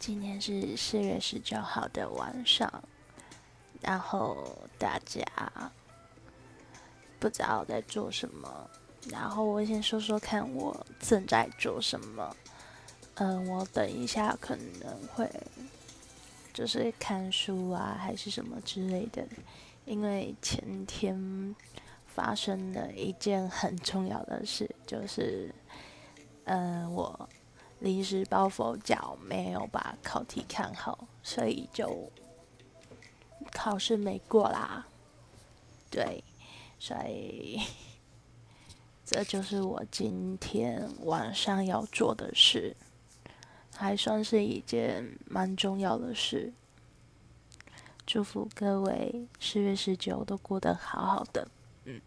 今天是四月十九号的晚上，然后大家不知道在做什么，然后我先说说看我正在做什么。嗯，我等一下可能会就是看书啊，还是什么之类的，因为前天发生了一件很重要的事，就是。嗯，我临时抱佛脚，没有把考题看好，所以就考试没过啦。对，所以这就是我今天晚上要做的事，还算是一件蛮重要的事。祝福各位四月十九都过得好好的。嗯